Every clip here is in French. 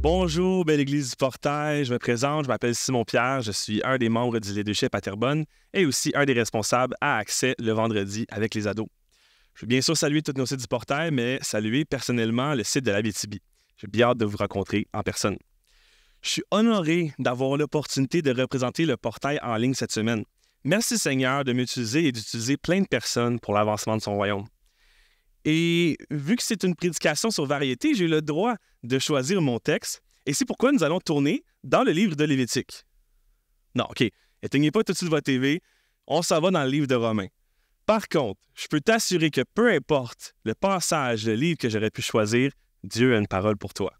Bonjour, belle église du Portail. Je me présente, je m'appelle Simon Pierre, je suis un des membres du leadership à Terrebonne et aussi un des responsables à Accès le vendredi avec les ados. Je veux bien sûr saluer tous nos sites du Portail, mais saluer personnellement le site de la BTB. J'ai bien hâte de vous rencontrer en personne. Je suis honoré d'avoir l'opportunité de représenter le Portail en ligne cette semaine. Merci Seigneur de m'utiliser et d'utiliser plein de personnes pour l'avancement de son royaume. Et vu que c'est une prédication sur variété, j'ai le droit de choisir mon texte. Et c'est pourquoi nous allons tourner dans le livre de Lévitique. Non, OK. Éteignez pas tout de suite votre TV. On s'en va dans le livre de Romains. Par contre, je peux t'assurer que peu importe le passage, le livre que j'aurais pu choisir, Dieu a une parole pour toi.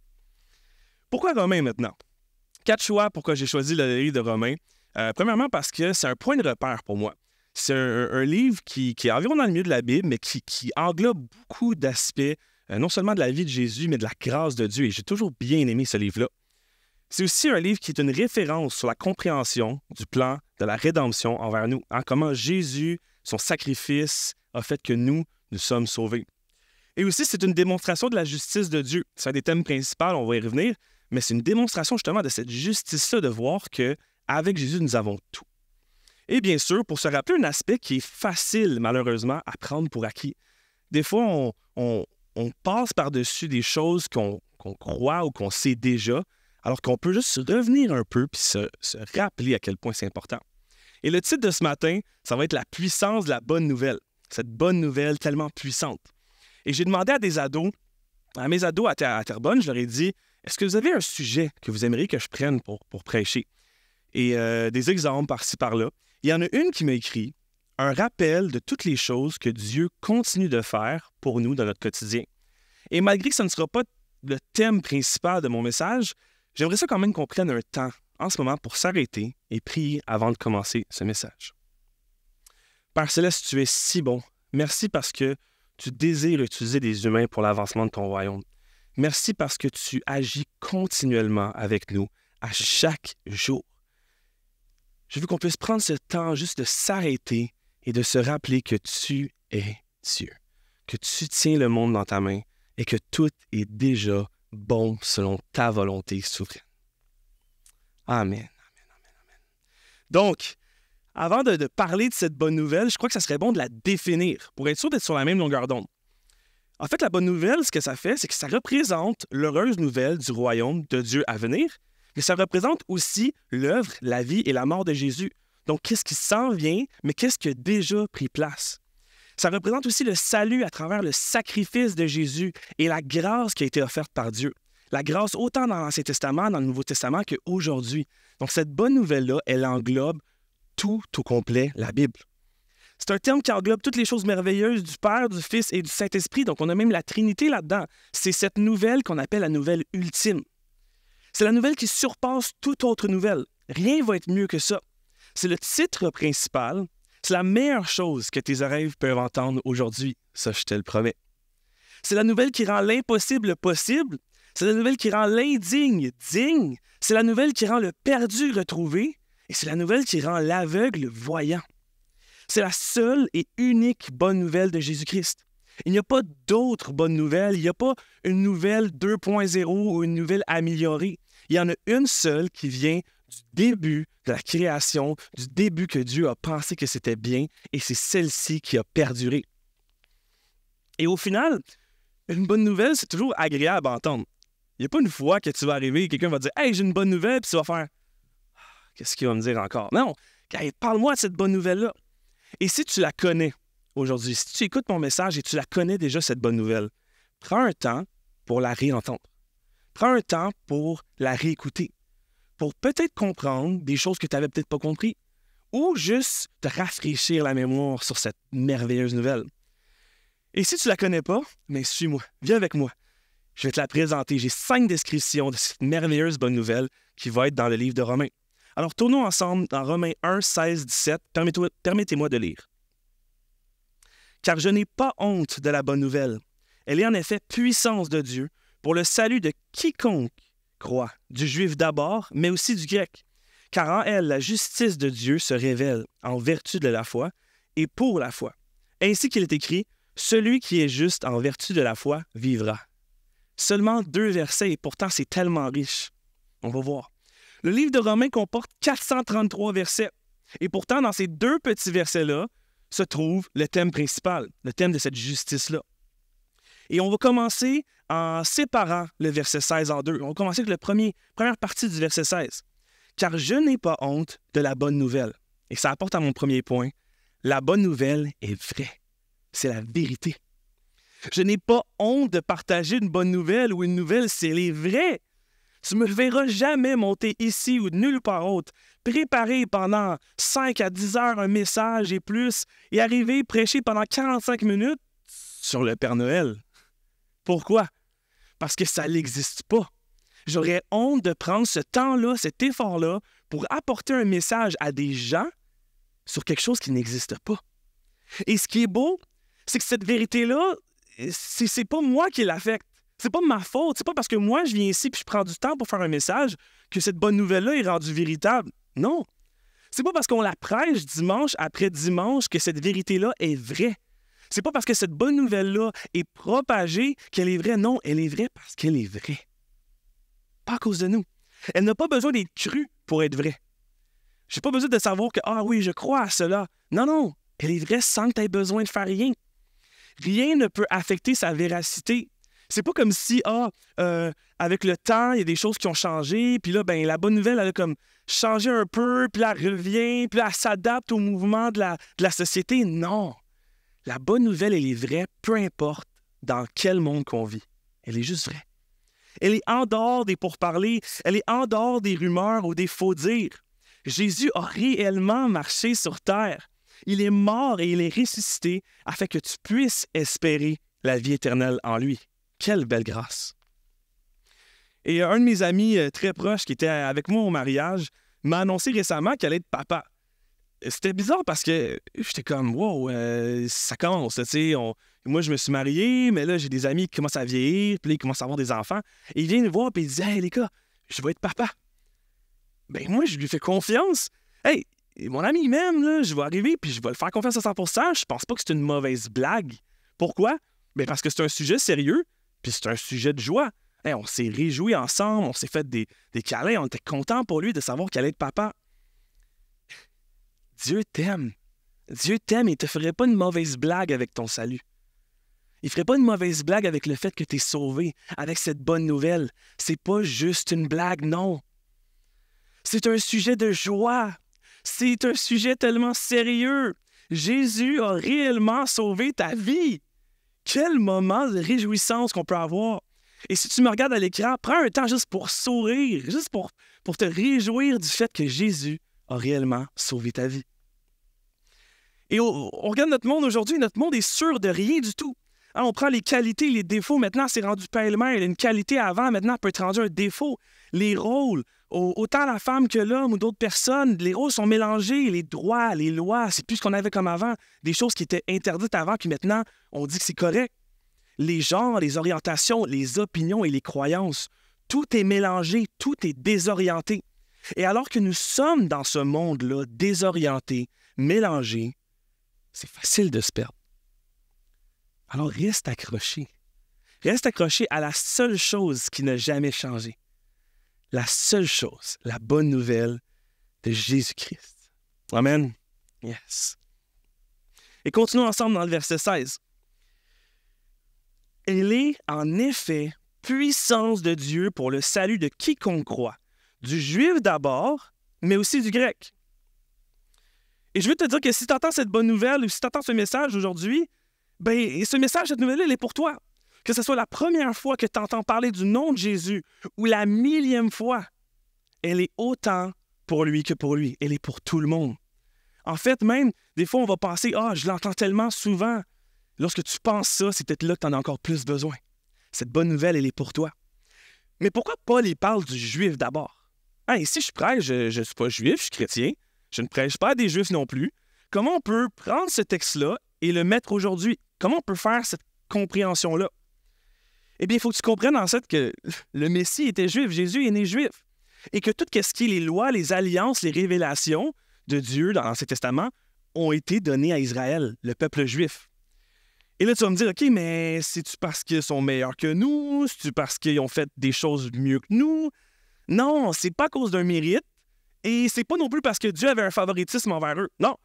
Pourquoi Romains maintenant? Quatre choix pourquoi j'ai choisi le livre de Romains. Euh, premièrement, parce que c'est un point de repère pour moi. C'est un, livre qui, est environ dans le milieu de la Bible, mais qui, englobe beaucoup d'aspects, euh, non seulement de la vie de Jésus, mais de la grâce de Dieu. Et j'ai toujours bien aimé ce livre-là. C'est aussi un livre qui est une référence sur la compréhension du plan de la rédemption envers nous, hein, comment Jésus, son sacrifice, a fait que nous, nous sommes sauvés. Et aussi, c'est une démonstration de la justice de Dieu. C'est un des thèmes principaux, on va y revenir, mais c'est une démonstration justement de cette justice-là, de voir que avec Jésus, nous avons tout. Et bien sûr, pour se rappeler un aspect qui est facile, malheureusement, à prendre pour acquis. Des fois, on, passe par-dessus des choses qu'on croit ou qu'on sait déjà, alors qu'on peut juste revenir un peu puis se, rappeler à quel point c'est important. Et le titre de ce matin, ça va être La puissance de la bonne nouvelle. Cette bonne nouvelle tellement puissante. Et j'ai demandé à des ados, à mes ados à, Terrebonne, je leur ai dit Est-ce que vous avez un sujet que vous aimeriez que je prenne pour, pour prêcher Et euh, des exemples par-ci par-là. Il y en a une qui m'a écrit un rappel de toutes les choses que Dieu continue de faire pour nous dans notre quotidien. Et malgré que ce ne sera pas le thème principal de mon message, j'aimerais ça quand même qu'on prenne un temps en ce moment pour s'arrêter et prier avant de commencer ce message. Père Céleste, tu es si bon. Merci parce que tu désires utiliser des humains pour l'avancement de ton royaume. Merci parce que tu agis continuellement avec nous à chaque jour. Je veux qu'on puisse prendre ce temps juste de s'arrêter et de se rappeler que tu es Dieu, que tu tiens le monde dans ta main et que tout est déjà bon selon ta volonté souveraine. Amen. Donc, avant de, parler de cette bonne nouvelle, je crois que ça serait bon de la définir pour être sûr d'être sur la même longueur d'onde. En fait, la bonne nouvelle, ce que ça fait, c'est que ça représente l'heureuse nouvelle du royaume de Dieu à venir mais ça représente aussi l'œuvre, la vie et la mort de Jésus. Donc, qu'est-ce qui s'en vient, mais qu'est-ce qui a déjà pris place? Ça représente aussi le salut à travers le sacrifice de Jésus et la grâce qui a été offerte par Dieu. La grâce autant dans l'Ancien Testament, dans le Nouveau Testament qu'aujourd'hui. Donc, cette bonne nouvelle-là, elle englobe tout au complet la Bible. C'est un terme qui englobe toutes les choses merveilleuses du Père, du Fils et du Saint-Esprit. Donc, on a même la Trinité là-dedans. C'est cette nouvelle qu'on appelle la nouvelle ultime. C'est la nouvelle qui surpasse toute autre nouvelle. Rien va être mieux que ça. C'est le titre principal. C'est la meilleure chose que tes oreilles peuvent entendre aujourd'hui. Ça, je te le promets. C'est la nouvelle qui rend l'impossible possible. C'est la nouvelle qui rend l'indigne digne. C'est la nouvelle qui rend le perdu retrouvé. Et c'est la nouvelle qui rend l'aveugle voyant. C'est la seule et unique bonne nouvelle de Jésus-Christ. Il n'y a pas d'autre bonne nouvelle. Il n'y a pas une nouvelle 2.0 ou une nouvelle améliorée. Il y en a une seule qui vient du début de la création, du début que Dieu a pensé que c'était bien, et c'est celle-ci qui a perduré. Et au final, une bonne nouvelle, c'est toujours agréable à entendre. Il n'y a pas une fois que tu vas arriver et quelqu'un va dire Hey, j'ai une bonne nouvelle, puis tu vas faire ah, Qu'est-ce qu'il va me dire encore? Non, parle-moi de cette bonne nouvelle-là. Et si tu la connais aujourd'hui, si tu écoutes mon message et tu la connais déjà, cette bonne nouvelle, prends un temps pour la réentendre. Prends un temps pour la réécouter, pour peut-être comprendre des choses que tu n'avais peut-être pas compris, ou juste te rafraîchir la mémoire sur cette merveilleuse nouvelle. Et si tu ne la connais pas, mais suis-moi, viens avec moi. Je vais te la présenter. J'ai cinq descriptions de cette merveilleuse bonne nouvelle qui va être dans le livre de Romains. Alors tournons ensemble dans Romains 1, 16, 17. Permettez-moi de lire. Car je n'ai pas honte de la bonne nouvelle. Elle est en effet puissance de Dieu pour le salut de quiconque croit, du juif d'abord, mais aussi du grec. Car en elle, la justice de Dieu se révèle en vertu de la foi et pour la foi. Ainsi qu'il est écrit, Celui qui est juste en vertu de la foi vivra. Seulement deux versets et pourtant c'est tellement riche. On va voir. Le livre de Romains comporte 433 versets. Et pourtant, dans ces deux petits versets-là, se trouve le thème principal, le thème de cette justice-là. Et on va commencer en séparant le verset 16 en deux. On va commencer avec la première partie du verset 16. Car je n'ai pas honte de la bonne nouvelle. Et ça apporte à mon premier point. La bonne nouvelle est vraie. C'est la vérité. Je n'ai pas honte de partager une bonne nouvelle ou une nouvelle, c'est les vrais. Tu me verras jamais monter ici ou nulle part autre, préparer pendant 5 à 10 heures un message et plus, et arriver prêcher pendant 45 minutes sur le Père Noël. Pourquoi? Parce que ça n'existe pas. J'aurais honte de prendre ce temps-là, cet effort-là, pour apporter un message à des gens sur quelque chose qui n'existe pas. Et ce qui est beau, c'est que cette vérité-là, c'est pas moi qui l'affecte. C'est pas ma faute. C'est pas parce que moi, je viens ici et je prends du temps pour faire un message que cette bonne nouvelle-là est rendue véritable. Non. C'est pas parce qu'on la prêche dimanche après dimanche que cette vérité-là est vraie. C'est pas parce que cette bonne nouvelle-là est propagée qu'elle est vraie. Non, elle est vraie parce qu'elle est vraie. Pas à cause de nous. Elle n'a pas besoin d'être crue pour être vraie. J'ai pas besoin de savoir que, ah oui, je crois à cela. Non, non. Elle est vraie sans que tu aies besoin de faire rien. Rien ne peut affecter sa véracité. C'est pas comme si, ah, euh, avec le temps, il y a des choses qui ont changé, puis là, ben, la bonne nouvelle, elle a comme changé un peu, puis elle revient, puis elle s'adapte au mouvement de la, de la société. Non. La bonne nouvelle, elle est vraie, peu importe dans quel monde qu'on vit. Elle est juste vraie. Elle est en dehors des pourparlers, elle est en dehors des rumeurs ou des faux dires. Jésus a réellement marché sur terre. Il est mort et il est ressuscité afin que tu puisses espérer la vie éternelle en lui. Quelle belle grâce. Et un de mes amis euh, très proches qui était avec moi au mariage m'a annoncé récemment qu'elle allait être papa. C'était bizarre parce que j'étais comme, wow, euh, ça commence, tu sais. Moi, je me suis marié, mais là, j'ai des amis qui commencent à vieillir, puis ils commencent à avoir des enfants. Et il vient me voir, puis il dit, hey, les gars, je vais être papa. Ben, moi, je lui fais confiance. Hey, mon ami même, là, je vais arriver, puis je vais le faire confiance à 100% Je pense pas que c'est une mauvaise blague. Pourquoi? Ben, parce que c'est un sujet sérieux, puis c'est un sujet de joie. on s'est réjouis ensemble, on s'est fait des, des câlins, on était content pour lui de savoir qu'elle allait être papa. Dieu t'aime. Dieu t'aime et ne te ferait pas une mauvaise blague avec ton salut. Il ne ferait pas une mauvaise blague avec le fait que tu es sauvé, avec cette bonne nouvelle. C'est pas juste une blague, non. C'est un sujet de joie. C'est un sujet tellement sérieux. Jésus a réellement sauvé ta vie. Quel moment de réjouissance qu'on peut avoir. Et si tu me regardes à l'écran, prends un temps juste pour sourire, juste pour, pour te réjouir du fait que Jésus a réellement sauvé ta vie. Et on, regarde notre monde aujourd'hui, notre monde est sûr de rien du tout. Hein, on prend les qualités, les défauts, maintenant c'est rendu pêle-mêle. Une qualité avant, maintenant peut être rendue un défaut. Les rôles, autant la femme que l'homme ou d'autres personnes, les rôles sont mélangés, les droits, les lois, c'est plus ce qu'on avait comme avant, des choses qui étaient interdites avant, qui maintenant on dit que c'est correct. Les genres, les orientations, les opinions et les croyances, tout est mélangé, tout est désorienté. Et alors que nous sommes dans ce monde-là désorienté, mélangé, c'est facile de se perdre. Alors reste accroché. Reste accroché à la seule chose qui n'a jamais changé la seule chose, la bonne nouvelle de Jésus-Christ. Amen. Yes. Et continuons ensemble dans le verset 16. Elle est en effet puissance de Dieu pour le salut de quiconque croit, du juif d'abord, mais aussi du grec. Et je veux te dire que si tu entends cette bonne nouvelle ou si tu entends ce message aujourd'hui, ben, ce message, cette nouvelle, elle est pour toi que ce soit la première fois que tu entends parler du nom de Jésus ou la millième fois, elle est autant pour lui que pour lui. Elle est pour tout le monde. En fait, même, des fois, on va penser Ah, je l'entends tellement souvent. Lorsque tu penses ça, c'est peut-être là que tu en as encore plus besoin. Cette bonne nouvelle, elle est pour toi. Mais pourquoi Paul il parle du juif d'abord? Hein, et si je prêche, je ne suis pas juif, je suis chrétien, je ne prêche pas à des juifs non plus. Comment on peut prendre ce texte-là et le mettre aujourd'hui? Comment on peut faire cette compréhension-là? Eh bien, il faut que tu comprennes en fait que le Messie était juif, Jésus est né juif. Et que tout ce qui est les lois, les alliances, les révélations de Dieu dans l'Ancien Testament ont été données à Israël, le peuple juif. Et là, tu vas me dire, OK, mais c'est-tu parce qu'ils sont meilleurs que nous? C'est-tu parce qu'ils ont fait des choses mieux que nous? Non, c'est pas à cause d'un mérite. Et c'est pas non plus parce que Dieu avait un favoritisme envers eux. Non.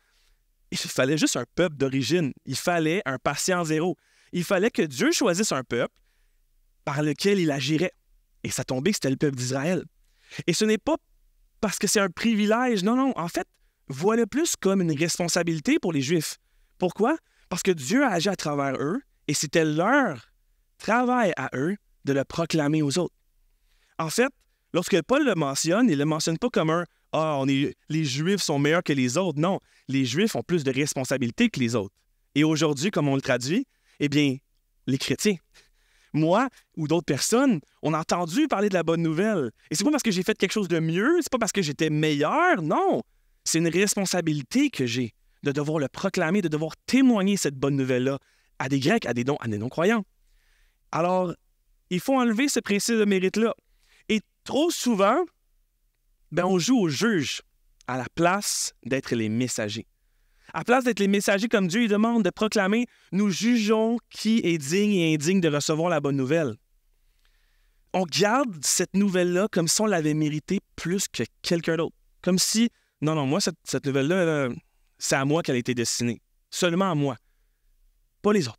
Il fallait juste un peuple d'origine. Il fallait un patient zéro. Il fallait que Dieu choisisse un peuple par lequel il agirait. Et ça tombait que c'était le peuple d'Israël. Et ce n'est pas parce que c'est un privilège. Non, non. En fait, voilà plus comme une responsabilité pour les Juifs. Pourquoi? Parce que Dieu a agi à travers eux et c'était leur travail à eux de le proclamer aux autres. En fait, lorsque Paul le mentionne, il ne le mentionne pas comme un Ah, les Juifs sont meilleurs que les autres. Non, les Juifs ont plus de responsabilités que les autres. Et aujourd'hui, comme on le traduit, eh bien, les chrétiens. Moi ou d'autres personnes, on a entendu parler de la bonne nouvelle. Et c'est pas parce que j'ai fait quelque chose de mieux, c'est pas parce que j'étais meilleur, non. C'est une responsabilité que j'ai de devoir le proclamer, de devoir témoigner cette bonne nouvelle-là à des Grecs, à des, non, à des non-croyants. Alors, il faut enlever ce principe de mérite-là. Trop souvent, ben, on joue au juge à la place d'être les messagers. À la place d'être les messagers comme Dieu il demande de proclamer, nous jugeons qui est digne et indigne de recevoir la bonne nouvelle. On garde cette nouvelle-là comme si on l'avait méritée plus que quelqu'un d'autre. Comme si, non, non, moi, cette, cette nouvelle-là, c'est à moi qu'elle a été destinée. Seulement à moi. Pas les autres.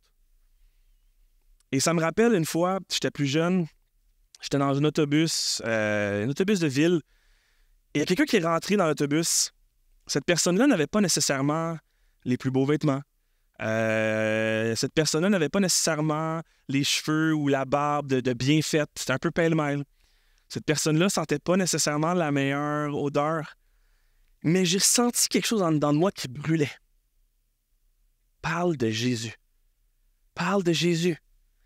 Et ça me rappelle une fois, j'étais plus jeune, j'étais dans un autobus, euh, un autobus de ville, et il y a quelqu'un qui est rentré dans l'autobus. Cette personne-là n'avait pas nécessairement les plus beaux vêtements. Euh, cette personne-là n'avait pas nécessairement les cheveux ou la barbe de, bien faite. C'était un peu pêle-mêle. Cette personne-là sentait pas nécessairement la meilleure odeur mais j'ai senti quelque chose en dedans de moi qui brûlait. Parle de Jésus. Parle de Jésus.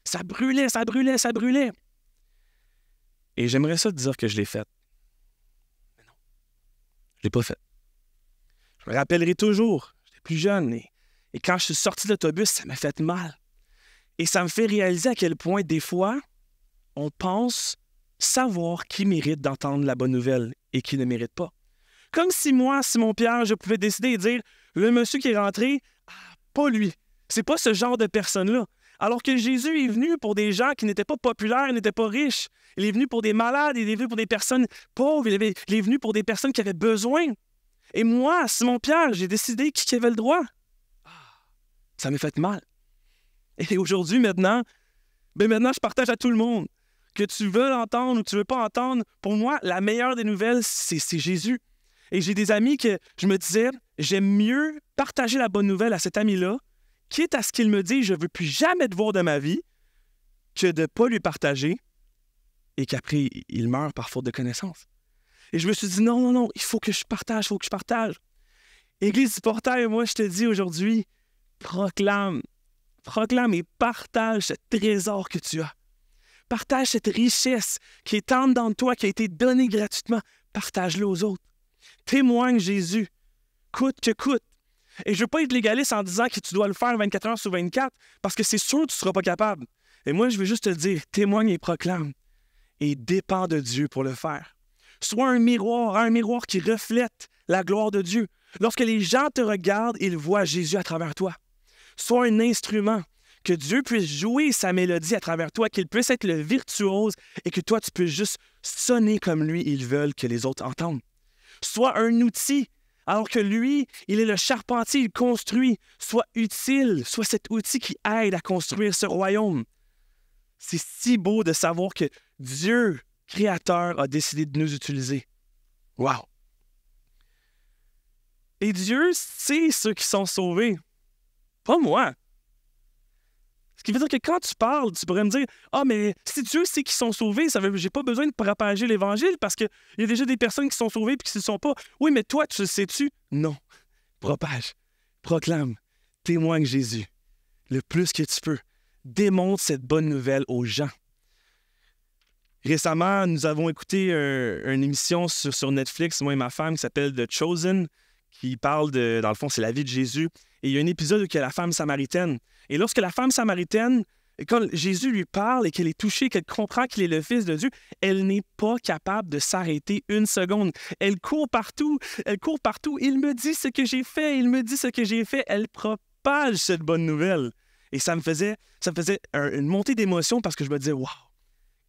Ça brûlait, ça brûlait, ça brûlait. Et j'aimerais ça te dire que je l'ai fait. Mais non, je ne l'ai pas fait. Je me rappellerai toujours, j'étais plus jeune, et, et quand je suis sorti de l'autobus, ça m'a fait mal. Et ça me fait réaliser à quel point, des fois, on pense savoir qui mérite d'entendre la bonne nouvelle et qui ne mérite pas. Comme si moi, Simon Pierre, je pouvais décider et dire le monsieur qui est rentré, ah, pas lui. C'est pas ce genre de personne-là. Alors que Jésus est venu pour des gens qui n'étaient pas populaires, n'étaient pas riches. Il est venu pour des malades, il est venu pour des personnes pauvres, il, est venu pour des personnes qui avaient besoin. Et moi, Simon Pierre, j'ai décidé qui avait le droit. Ça m'a fait mal. Et aujourd'hui, maintenant, ben maintenant, je partage à tout le monde. Que tu veux l'entendre ou tu veux pas entendre, pour moi, la meilleure des nouvelles, c'est Jésus. Et j'ai des amis que je me disais, j'aime mieux partager la bonne nouvelle à cet ami-là, quitte à ce qu'il me dise, je ne veux plus jamais te voir de ma vie, que de ne pas lui partager et qu'après, il meurt par faute de connaissance. Et je me suis dit, non, non, non, il faut que je partage, il faut que je partage. Église du portail, moi, je te dis aujourd'hui, proclame, proclame et partage ce trésor que tu as. Partage cette richesse qui est en dans toi, qui a été donnée gratuitement. Partage-le aux autres témoigne Jésus, coûte que coûte. Et je ne veux pas être légaliste en disant que tu dois le faire 24 heures sur 24, parce que c'est sûr que tu ne seras pas capable. Et moi, je veux juste te dire, témoigne et proclame. Et dépend de Dieu pour le faire. Sois un miroir, un miroir qui reflète la gloire de Dieu. Lorsque les gens te regardent, ils voient Jésus à travers toi. Sois un instrument, que Dieu puisse jouer sa mélodie à travers toi, qu'il puisse être le virtuose et que toi, tu puisses juste sonner comme lui, ils veulent que les autres entendent soit un outil, alors que lui, il est le charpentier, il construit, soit utile, soit cet outil qui aide à construire ce royaume. C'est si beau de savoir que Dieu, Créateur, a décidé de nous utiliser. Wow! Et Dieu sait ceux qui sont sauvés. Pas moi. Ce qui veut dire que quand tu parles, tu pourrais me dire Ah, mais si Dieu sait qu'ils sont sauvés, ça veut j'ai pas besoin de propager l'Évangile parce qu'il y a déjà des personnes qui sont sauvées et qui ne sont pas. Oui, mais toi, tu le sais-tu? Non. Propage, proclame, témoigne Jésus le plus que tu peux. Démontre cette bonne nouvelle aux gens. Récemment, nous avons écouté une émission sur, sur, Netflix, moi et ma femme, qui s'appelle The Chosen, qui parle de, dans le fond, c'est la vie de Jésus. Et il y a un épisode où il y a la femme samaritaine. Et lorsque la femme samaritaine, quand Jésus lui parle et qu'elle est touchée, qu'elle comprend qu'il est le Fils de Dieu, elle n'est pas capable de s'arrêter une seconde. Elle court partout, elle court partout. Il me dit ce que j'ai fait, il me dit ce que j'ai fait. Elle propage cette bonne nouvelle. Et ça me faisait, ça me faisait une montée d'émotion parce que je me disais, waouh,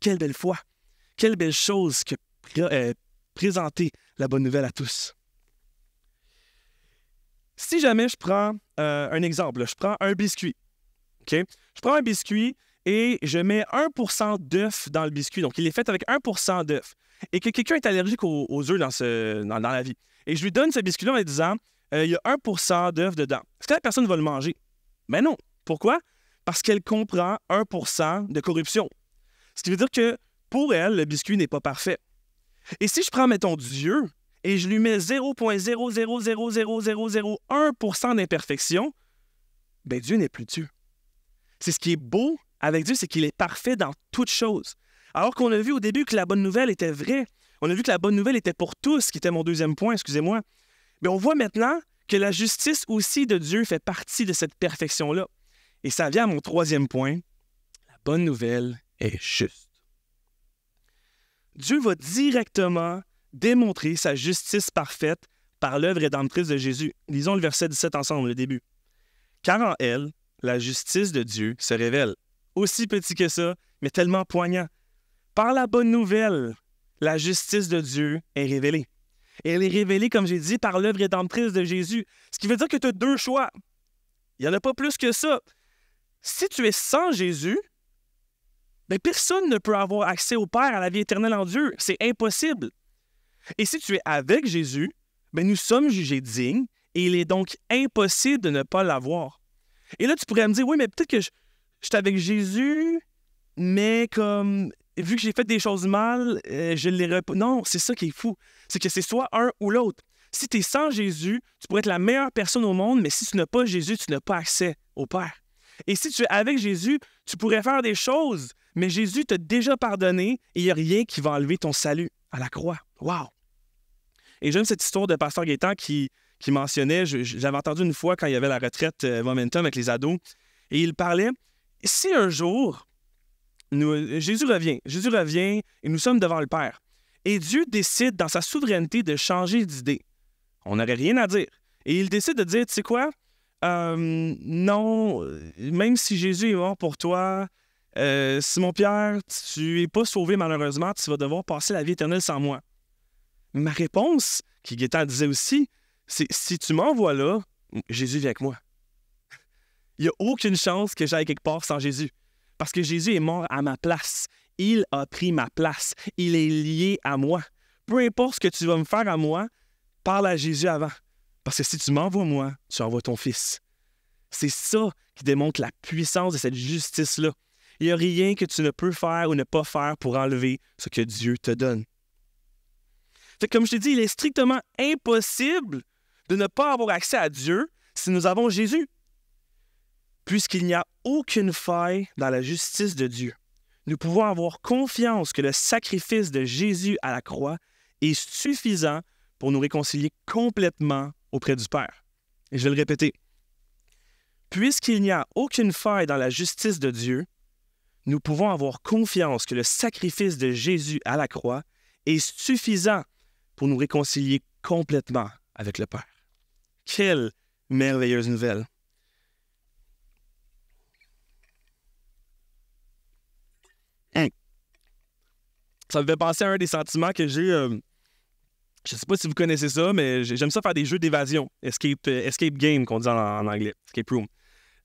quelle belle foi, quelle belle chose que euh, présenter la bonne nouvelle à tous. Si jamais je prends euh, un exemple, je prends un biscuit. Je prends un biscuit et je mets 1% d'œuf dans le biscuit. Donc, il est fait avec 1% d'œuf. Et que quelqu'un est allergique aux, œufs dans, la vie. Et je lui donne ce biscuit-là en lui disant euh, il y a 1% d'œuf dedans. Est-ce que la personne va le manger? Mais non. Pourquoi? Parce qu'elle comprend 1% de corruption. Ce qui veut dire que pour elle, le biscuit n'est pas parfait. Et si je prends, mettons, Dieu et je lui mets 0.0000001% d'imperfection, ben Dieu n'est plus Dieu. C'est ce qui est beau avec Dieu, c'est qu'il est parfait dans toutes choses. Alors qu'on a vu au début que la bonne nouvelle était vraie. On a vu que la bonne nouvelle était pour tous, qui était mon deuxième point, excusez-moi. Mais on voit maintenant que la justice aussi de Dieu fait partie de cette perfection-là. Et ça vient à mon troisième point. La bonne nouvelle est juste. Dieu va directement démontrer sa justice parfaite par l'œuvre rédemptrice de Jésus. Lisons le verset 17 ensemble, le début. Car en elle, la justice de Dieu se révèle. Aussi petit que ça, mais tellement poignant. Par la bonne nouvelle, la justice de Dieu est révélée. Et elle est révélée, comme j'ai dit, par l'œuvre rédemptrice de Jésus. Ce qui veut dire que tu as deux choix. Il n'y en a pas plus que ça. Si tu es sans Jésus, ben personne ne peut avoir accès au Père, à la vie éternelle en Dieu. C'est impossible. Et si tu es avec Jésus, ben nous sommes jugés dignes et il est donc impossible de ne pas l'avoir. Et là, tu pourrais me dire, oui, mais peut-être que suis avec Jésus, mais comme vu que j'ai fait des choses mal, euh, je l'ai pas. Non, c'est ça qui est fou. C'est que c'est soit un ou l'autre. Si tu es sans Jésus, tu pourrais être la meilleure personne au monde, mais si tu n'as pas Jésus, tu n'as pas accès au Père. Et si tu es avec Jésus, tu pourrais faire des choses, mais Jésus t'a déjà pardonné et il n'y a rien qui va enlever ton salut à la croix. Wow! Et j'aime cette histoire de Pasteur Gaétan qui, qui mentionnait, j'avais entendu une fois quand il y avait la retraite euh, Momentum avec les ados, et il parlait, si un jour Jésus revient. Jésus revient et nous sommes devant le Père. Et Dieu décide dans sa souveraineté de changer d'idée. On n'aurait rien à dire. Et il décide de dire, tu sais quoi? Euh, non, même si Jésus est mort pour toi, euh, Simon-Pierre, tu n'es pas sauvé malheureusement, tu vas devoir passer la vie éternelle sans moi. Ma réponse, qui Gaétan disait aussi, si tu m'envoies là, Jésus vient avec moi. Il n'y a aucune chance que j'aille quelque part sans Jésus. Parce que Jésus est mort à ma place. Il a pris ma place. Il est lié à moi. Peu importe ce que tu vas me faire à moi, parle à Jésus avant. Parce que si tu m'envoies moi, tu envoies ton Fils. C'est ça qui démontre la puissance de cette justice-là. Il n'y a rien que tu ne peux faire ou ne pas faire pour enlever ce que Dieu te donne. Fait comme je t'ai dit, il est strictement impossible de ne pas avoir accès à Dieu si nous avons Jésus puisqu'il n'y a aucune faille dans la justice de Dieu. Nous pouvons avoir confiance que le sacrifice de Jésus à la croix est suffisant pour nous réconcilier complètement auprès du Père. Et je vais le répéter. Puisqu'il n'y a aucune faille dans la justice de Dieu, nous pouvons avoir confiance que le sacrifice de Jésus à la croix est suffisant pour nous réconcilier complètement avec le Père. Quelle merveilleuse nouvelle. Ça me fait penser à un des sentiments que j'ai. Euh, je sais pas si vous connaissez ça, mais j'aime ça faire des jeux d'évasion. Escape, euh, game, qu'on dit en, anglais. Escape room.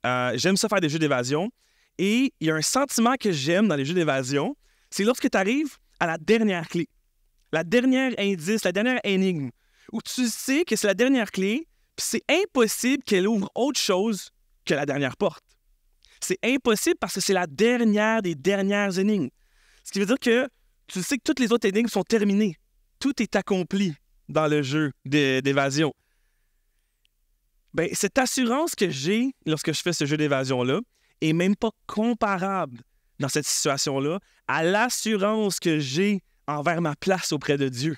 Euh, j'aime ça faire des jeux d'évasion. Et il y a un sentiment que j'aime dans les jeux d'évasion, c'est lorsque tu arrives à la dernière clé, la dernière indice, la dernière énigme, où tu sais que c'est la dernière clé, puis c'est impossible qu'elle ouvre autre chose que la dernière porte. C'est impossible parce que c'est la dernière des dernières énigmes. Ce qui veut dire que tu sais que toutes les autres énigmes sont terminées. Tout est accompli dans le jeu d'évasion. Ben, cette assurance que j'ai lorsque je fais ce jeu d'évasion-là est même pas comparable dans cette situation-là à l'assurance que j'ai envers ma place auprès de Dieu.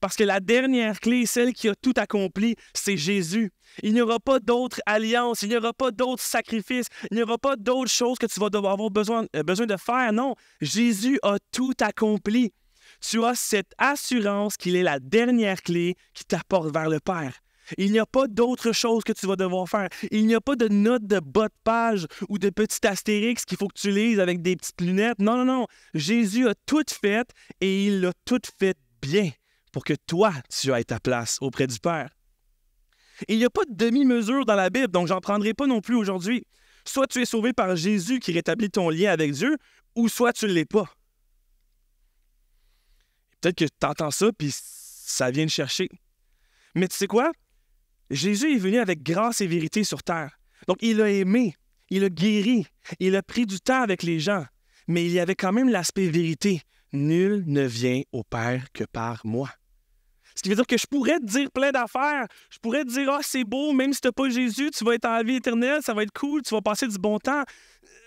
Parce que la dernière clé, celle qui a tout accompli, c'est Jésus. Il n'y aura pas d'autres alliances, il n'y aura pas d'autres sacrifices, il n'y aura pas d'autres choses que tu vas avoir besoin, euh, besoin de faire. Non, Jésus a tout accompli. Tu as cette assurance qu'il est la dernière clé qui t'apporte vers le Père. Il n'y a pas d'autre chose que tu vas devoir faire. Il n'y a pas de note de bas de page ou de petit astérix qu'il faut que tu lises avec des petites lunettes. Non, non, non. Jésus a tout fait et il l'a tout fait bien pour que toi, tu aies ta place auprès du Père. Il n'y a pas de demi-mesure dans la Bible, donc j'en prendrai pas non plus aujourd'hui. Soit tu es sauvé par Jésus qui rétablit ton lien avec Dieu, ou soit tu ne l'es pas. Peut-être que tu entends ça, puis ça vient de chercher. Mais tu sais quoi? Jésus est venu avec grâce et vérité sur terre. Donc, il a aimé, il a guéri, il a pris du temps avec les gens, mais il y avait quand même l'aspect vérité. Nul ne vient au Père que par moi. Ce qui veut dire que je pourrais te dire plein d'affaires. Je pourrais te dire, ah, c'est beau, même si tu pas Jésus, tu vas être en vie éternelle, ça va être cool, tu vas passer du bon temps.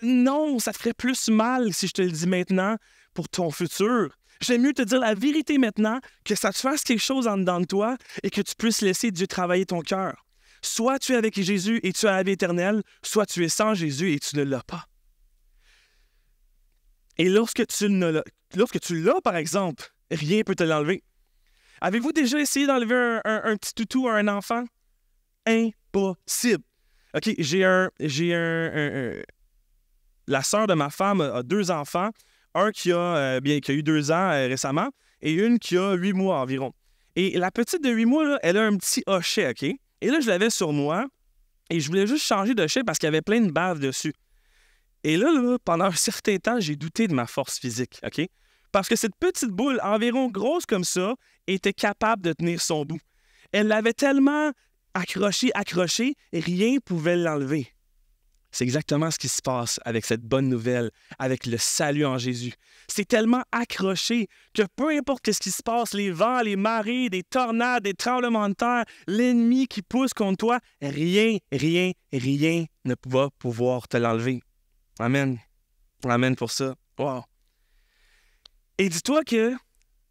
Non, ça te ferait plus mal si je te le dis maintenant pour ton futur. J'aime mieux te dire la vérité maintenant, que ça te fasse quelque chose en dedans de toi et que tu puisses laisser Dieu travailler ton cœur. Soit tu es avec Jésus et tu as la vie éternelle, soit tu es sans Jésus et tu ne l'as pas. Et lorsque tu l'as, lorsque tu l'as, par exemple, rien ne peut te l'enlever. Avez-vous déjà essayé d'enlever un, petit toutou à un enfant? Impossible. OK, j'ai un. J'ai un, La sœur de ma femme a deux enfants un qui a, euh, bien, qui a eu deux ans euh, récemment et une qui a huit mois environ. Et la petite de huit mois, elle a un petit hochet, OK? Et là, je l'avais sur moi et je voulais juste changer de hochet parce qu'il y avait plein de bave dessus. Et là, pendant un certain temps, j'ai douté de ma force physique, OK? Parce que cette petite boule, environ grosse comme ça, était capable de tenir son bout. Elle l'avait tellement accroché, accroché, rien ne pouvait l'enlever. C'est exactement ce qui se passe avec cette bonne nouvelle, avec le salut en Jésus. C'est tellement accroché que peu importe ce qui se passe, les vents, les marées, des tornades, des tremblements de terre, l'ennemi qui pousse contre toi, rien, rien, rien ne va pouvoir te l'enlever. Amen. Amen pour ça. Wow. Et dis-toi que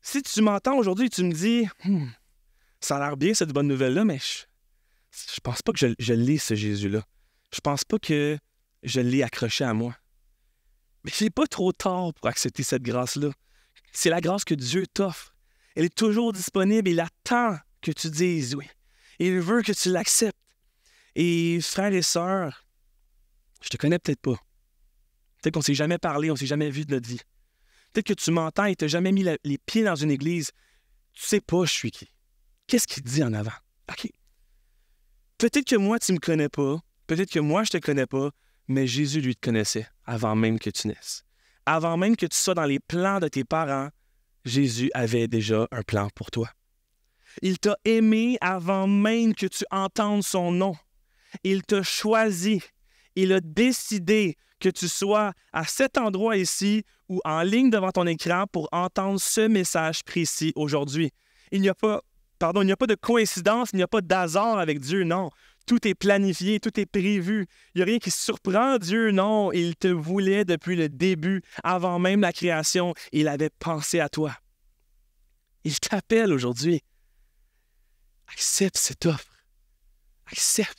si tu m'entends aujourd'hui et tu me dis, hmm, ça a l'air bien cette bonne nouvelle-là, mais je, je pense pas que je, lis ce Jésus-là je pense pas que je l'ai accroché à moi. Mais c'est pas trop tard pour accepter cette grâce-là. C'est la grâce que Dieu t'offre. Elle est toujours disponible. Il attend que tu dises oui. Il veut que tu l'acceptes. Et frères et sœurs, je te connais peut-être pas. Peut-être qu'on s'est jamais parlé, on s'est jamais vu de notre vie. Peut-être que tu m'entends et tu n'as jamais mis les pieds dans une église. Tu sais pas je suis qui. Qu'est-ce qu'il dit en avant? OK. Peut-être que moi, tu me connais pas. Peut-être que moi, je ne te connais pas, mais Jésus, lui, te connaissait avant même que tu naisses. Avant même que tu sois dans les plans de tes parents, Jésus avait déjà un plan pour toi. Il t'a aimé avant même que tu entendes son nom. Il t'a choisi. Il a décidé que tu sois à cet endroit ici ou en ligne devant ton écran pour entendre ce message précis aujourd'hui. Il n'y a pas, pardon, il n'y a pas de coïncidence, il n'y a pas d'hasard avec Dieu, non. Tout est planifié, tout est prévu. Il n'y a rien qui surprend Dieu, non. Il te voulait depuis le début, avant même la création. Il avait pensé à toi. Il t'appelle aujourd'hui. Accepte cette offre. Accepte.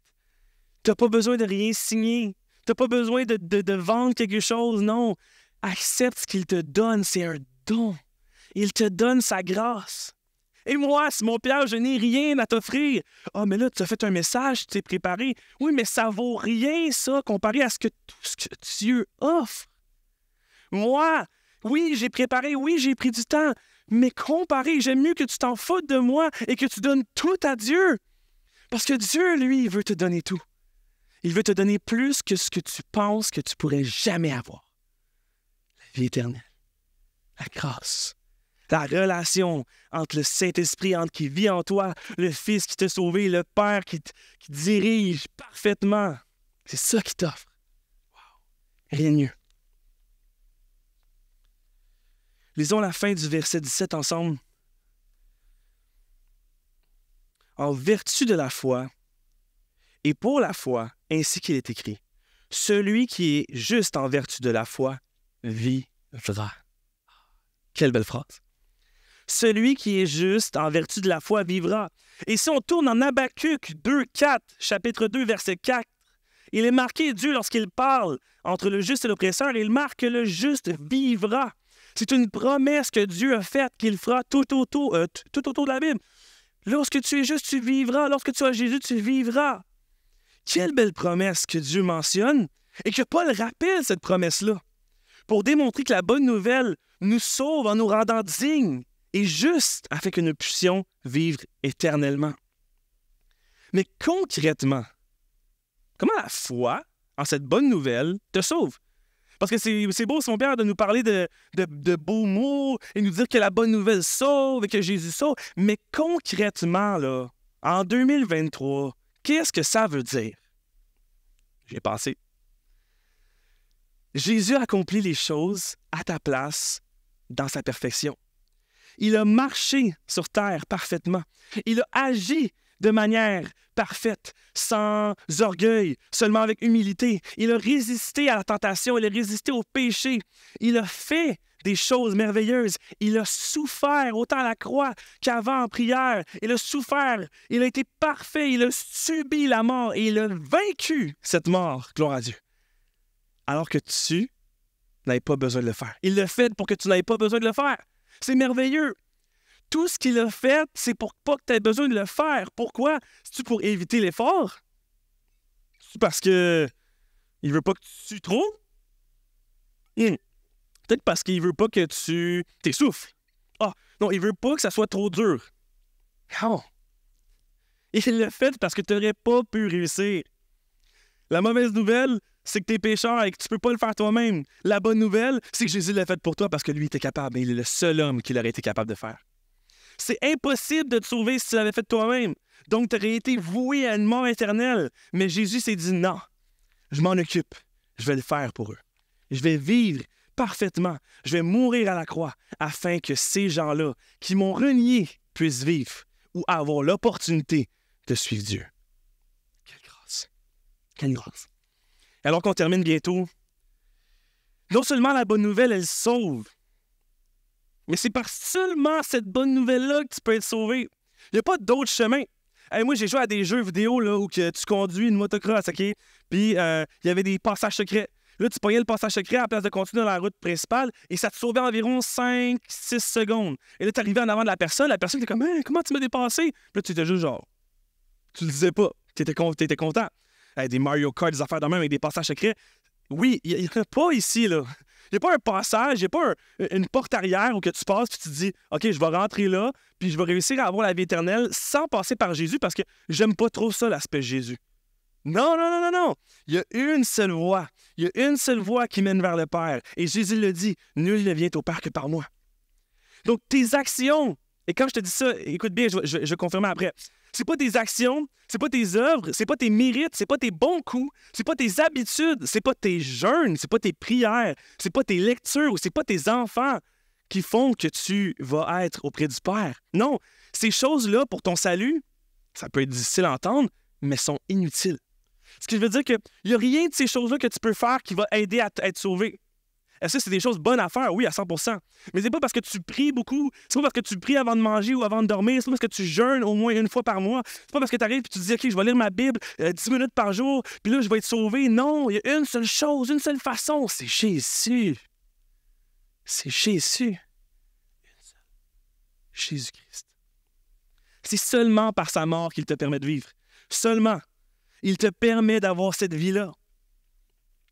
Tu n'as pas besoin de rien signer. Tu n'as pas besoin de, vendre quelque chose, non. Accepte ce qu'il te donne. C'est un don. Il te donne sa grâce. Et moi, mon Pierre, je n'ai rien à t'offrir. Ah, mais là, tu as fait un message, tu t'es préparé. Oui, mais ça vaut rien, ça, comparé à ce que tout ce que Dieu offre. Moi, oui, j'ai préparé, oui, j'ai pris du temps, mais comparé, j'aime mieux que tu t'en foutes de moi et que tu donnes tout à Dieu. Parce que Dieu, lui, veut te donner tout. Il veut te donner plus que ce que tu penses que tu pourrais jamais avoir. La vie éternelle, la grâce, la relation entre le Saint-Esprit, qui vit en toi, le Fils qui t'a sauvé, le Père qui, qui dirige parfaitement. C'est ça qui t'offre. Rien de mieux. Lisons la fin du verset 17 ensemble. En vertu de la foi, et pour la foi, ainsi qu'il est écrit, celui qui est juste en vertu de la foi vivra. Quelle belle phrase. Celui qui est juste en vertu de la foi vivra. Et si on tourne en Habacuc 2, 4, chapitre 2, verset 4, il est marqué, Dieu, lorsqu'il parle entre le juste et l'oppresseur, il marque que le juste vivra. C'est une promesse que Dieu a faite qu'il fera tout autour, euh, tout autour de la Bible. Lorsque tu es juste, tu vivras. Lorsque tu as Jésus, tu vivras. Quelle belle promesse que Dieu mentionne et que Paul rappelle cette promesse-là pour démontrer que la bonne nouvelle nous sauve en nous rendant dignes et justes afin que nous puissions vivre éternellement. Mais concrètement, comment la foi en cette bonne nouvelle te sauve? Parce que c'est beau, son père, de nous parler de, de, beaux mots et nous dire que la bonne nouvelle sauve et que Jésus sauve. Mais concrètement, là, en 2023, qu'est-ce que ça veut dire? J'ai pensé. Jésus accomplit les choses à ta place dans sa perfection. Il a marché sur terre parfaitement. Il a agi de manière parfaite, sans orgueil, seulement avec humilité. Il a résisté à la tentation, il a résisté au péché. Il a fait des choses merveilleuses. Il a souffert autant à la croix qu'avant en prière. Il a souffert, il a été parfait, il a subi la mort et il a vaincu cette mort, gloire à Dieu. Alors que tu n'avais pas besoin de le faire. Il l'a fait pour que tu n'aies pas besoin de le faire. C'est merveilleux tout ce qu'il a fait, c'est pour pas que tu aies besoin de le faire. Pourquoi? C'est-tu pour éviter l'effort? C'est parce que il veut pas que tu trop? Hmm. Peut-être parce qu'il veut pas que tu t'essouffles. Ah, non, il veut pas que ça soit trop dur. Non. Il l'a fait parce que tu n'aurais pas pu réussir. La mauvaise nouvelle, c'est que tu es pécheur et que tu peux pas le faire toi-même. La bonne nouvelle, c'est que Jésus l'a fait pour toi parce que lui était capable. il est le seul homme qui l'aurait été capable de faire. C'est impossible de te sauver si tu l'avais fait toi-même. Donc, tu aurais été voué à une mort éternelle. Mais Jésus s'est dit non, je m'en occupe. Je vais le faire pour eux. Je vais vivre parfaitement. Je vais mourir à la croix afin que ces gens-là qui m'ont renié puissent vivre ou avoir l'opportunité de suivre Dieu. Quelle grâce. Quelle grâce. Alors qu'on termine bientôt, non seulement la bonne nouvelle, elle sauve, mais c'est par seulement cette bonne nouvelle-là que tu peux être sauvé. Il n'y a pas d'autre chemin. moi, j'ai joué à des jeux vidéo où tu conduis une motocross, OK? Puis euh, il y avait des passages secrets. Là, tu prenais le passage secret à la place de continuer dans la route principale et ça te sauvait environ 5-6 secondes. Et là, tu arrivais en avant de la personne, la personne était comme hein, Comment tu m'as dépassé? Puis là, tu étais juste genre. Tu le disais pas. Tu étais, étais, content. des Mario Kart, des affaires de même avec des passages secrets. Oui, il n'y en a pas ici, là. Il n'y a pas un passage, il n'y a pas une porte arrière où que tu passes puis tu te dis OK, je vais rentrer là, puis je vais réussir à avoir la vie éternelle sans passer par Jésus parce que j'aime pas trop ça, l'aspect Jésus. Non, non, non, non, non. Il y a une seule voie. Il y a une seule voie qui mène vers le Père. Et Jésus le dit Nul ne vient au Père que par moi. Donc, tes actions, et quand je te dis ça, écoute bien, je, je, je vais confirmer après. C'est pas tes actions, c'est pas tes œuvres, c'est pas tes mérites, c'est pas tes bons coups, c'est pas tes habitudes, c'est pas tes jeûnes, c'est pas tes prières, c'est pas tes lectures, c'est pas tes enfants qui font que tu vas être auprès du Père. Non, ces choses-là pour ton salut, ça peut être difficile à entendre, mais sont inutiles. Ce qui veut dire qu'il n'y a rien de ces choses-là que tu peux faire qui va aider à être sauvé. Est-ce que c'est des choses bonnes à faire? Oui, à 100% Mais c'est pas parce que tu pries beaucoup, c'est pas parce que tu pries avant de manger ou avant de dormir, c'est pas parce que tu jeûnes au moins une fois par mois, c'est pas parce que tu arrives et tu te dis, OK, je vais lire ma Bible 10 euh, minutes par jour, puis là, je vais être sauvé. Non, il y a une seule chose, une seule façon, c'est Jésus. C'est Jésus. Jésus-Christ. C'est seulement par sa mort qu'il te permet de vivre. Seulement. Il te permet d'avoir cette vie-là.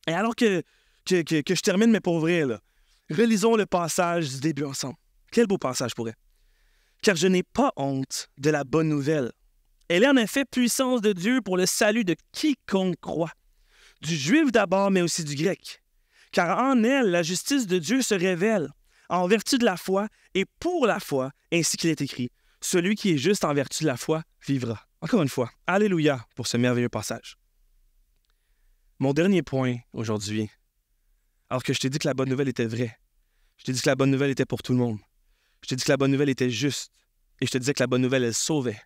Et alors que je termine, mais pour vrai. Relisons le passage du début ensemble. Quel beau passage pour Car je n'ai pas honte de la bonne nouvelle. Elle est en effet puissance de Dieu pour le salut de quiconque croit, du juif d'abord, mais aussi du grec. Car en elle, la justice de Dieu se révèle, en vertu de la foi et pour la foi, ainsi qu'il est écrit. Celui qui est juste en vertu de la foi vivra. Encore une fois, Alléluia pour ce merveilleux passage. Mon dernier point aujourd'hui, alors que je t'ai dit que la bonne nouvelle était vraie. Je t'ai dit que la bonne nouvelle était pour tout le monde. Je t'ai dit que la bonne nouvelle était juste. Et je te disais que la bonne nouvelle, elle sauvait.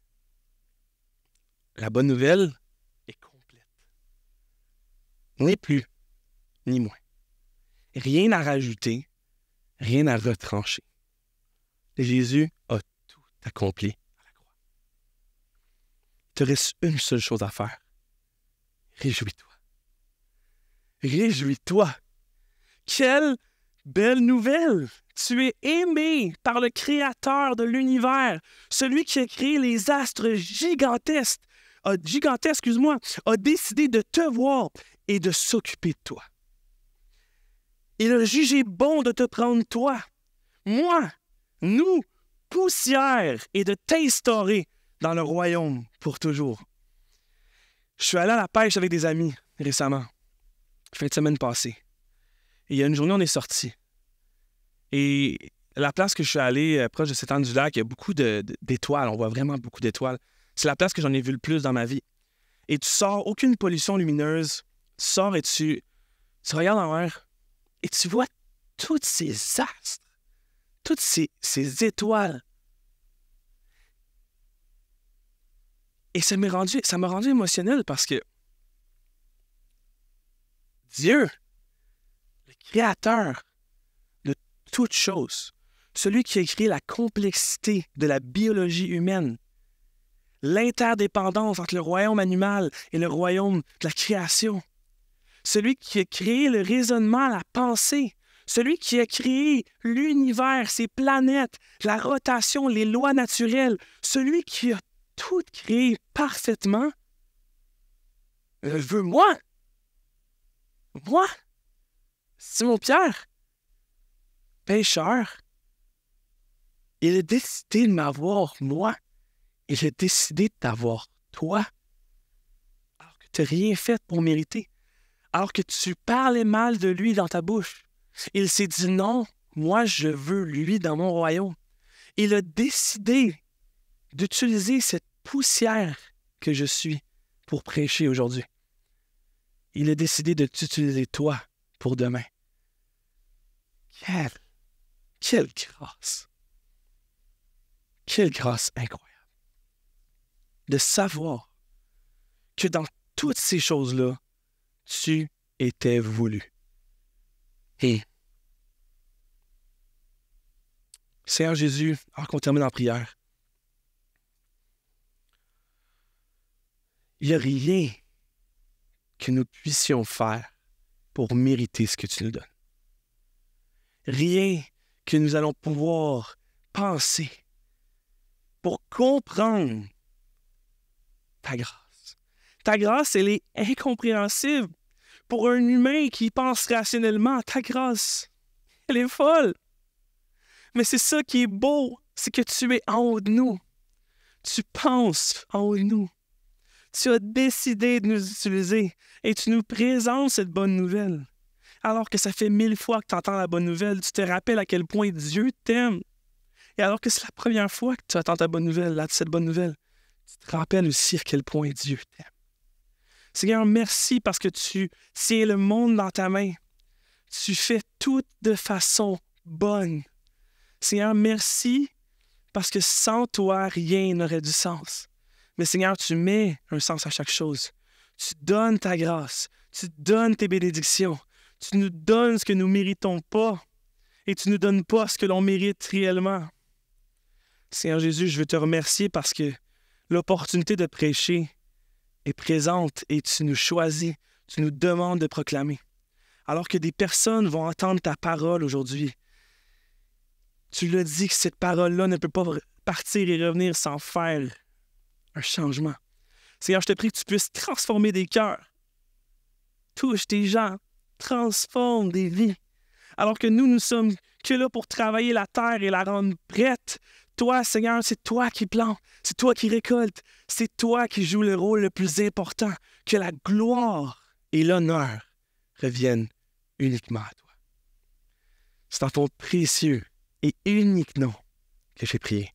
La bonne nouvelle est complète. Ni plus, ni moins. Rien à rajouter, rien à retrancher. Jésus a tout accompli à la croix. Il te reste une seule chose à faire. Réjouis-toi. Réjouis-toi quelle belle nouvelle! Tu es aimé par le Créateur de l'univers, celui qui a créé les astres gigantesques, gigantesques, excuse-moi, a décidé de te voir et de s'occuper de toi. Il a jugé bon de te prendre toi, moi, nous, poussière, et de t'instaurer dans le royaume pour toujours. Je suis allé à la pêche avec des amis récemment, fin de semaine passée. Et il y a une journée, on est sorti. Et la place que je suis allé, euh, proche de cet du lac, il y a beaucoup d'étoiles. On voit vraiment beaucoup d'étoiles. C'est la place que j'en ai vu le plus dans ma vie. Et tu sors, aucune pollution lumineuse. Tu sors et tu, tu regardes en l'air et tu vois toutes ces astres, toutes ces, ces étoiles. Et ça m'a rendu, émotionnel parce que Dieu, le Créateur de toutes choses, celui qui a créé la complexité de la biologie humaine, l'interdépendance entre le royaume animal et le royaume de la création, celui qui a créé le raisonnement, la pensée, celui qui a créé l'univers, ses planètes, la rotation, les lois naturelles, celui qui a tout créé parfaitement, euh, veut moi. Moi, Simon Pierre, pécheur, il a décidé de m'avoir moi. Il a décidé de t'avoir toi. Alors que tu n'as rien fait pour mériter. Alors que tu parlais mal de lui dans ta bouche. Il s'est dit non, moi je veux lui dans mon royaume. Il a décidé d'utiliser cette poussière que je suis pour prêcher aujourd'hui. Il a décidé de t'utiliser toi pour demain. Quelle, quelle grâce! Quelle grâce incroyable! De savoir que dans toutes ces choses-là, tu étais voulu. Et Seigneur Jésus, alors qu'on termine en prière, il n'y a rien que nous puissions faire pour mériter ce que tu nous donnes. Rien que nous allons pouvoir penser pour comprendre ta grâce. Ta grâce, elle est incompréhensible pour un humain qui pense rationnellement. Ta grâce, elle est folle. Mais c'est ça qui est beau, c'est que tu es en haut de nous. Tu penses en haut de nous. Tu as décidé de nous utiliser et tu nous présentes cette bonne nouvelle. Alors que ça fait mille fois que tu entends la bonne nouvelle, tu te rappelles à quel point Dieu t'aime. Et alors que c'est la première fois que tu attends ta bonne nouvelle, cette bonne nouvelle, tu te rappelles aussi à quel point Dieu t'aime. Seigneur, merci parce que tu tiens le monde dans ta main. Tu fais tout de façon bonne. Seigneur, merci parce que sans toi, rien n'aurait du sens. Mais Seigneur, tu mets un sens à chaque chose. Tu donnes ta grâce. Tu donnes tes bénédictions. Tu nous donnes ce que nous méritons pas. Et tu ne nous donnes pas ce que l'on mérite réellement. Seigneur Jésus, je veux te remercier parce que l'opportunité de prêcher est présente et tu nous choisis, tu nous demandes de proclamer. Alors que des personnes vont entendre ta parole aujourd'hui, tu l'as dit que cette parole-là ne peut pas partir et revenir sans faire un changement. Seigneur, je te prie que tu puisses transformer des cœurs. Touche tes gens, transforme des vies. Alors que nous, nous sommes que là pour travailler la terre et la rendre prête. Toi, Seigneur, c'est toi qui plantes, c'est toi qui récoltes, c'est toi qui joues le rôle le plus important. Que la gloire et l'honneur reviennent uniquement à toi. C'est dans ton précieux et unique nom que j'ai prié.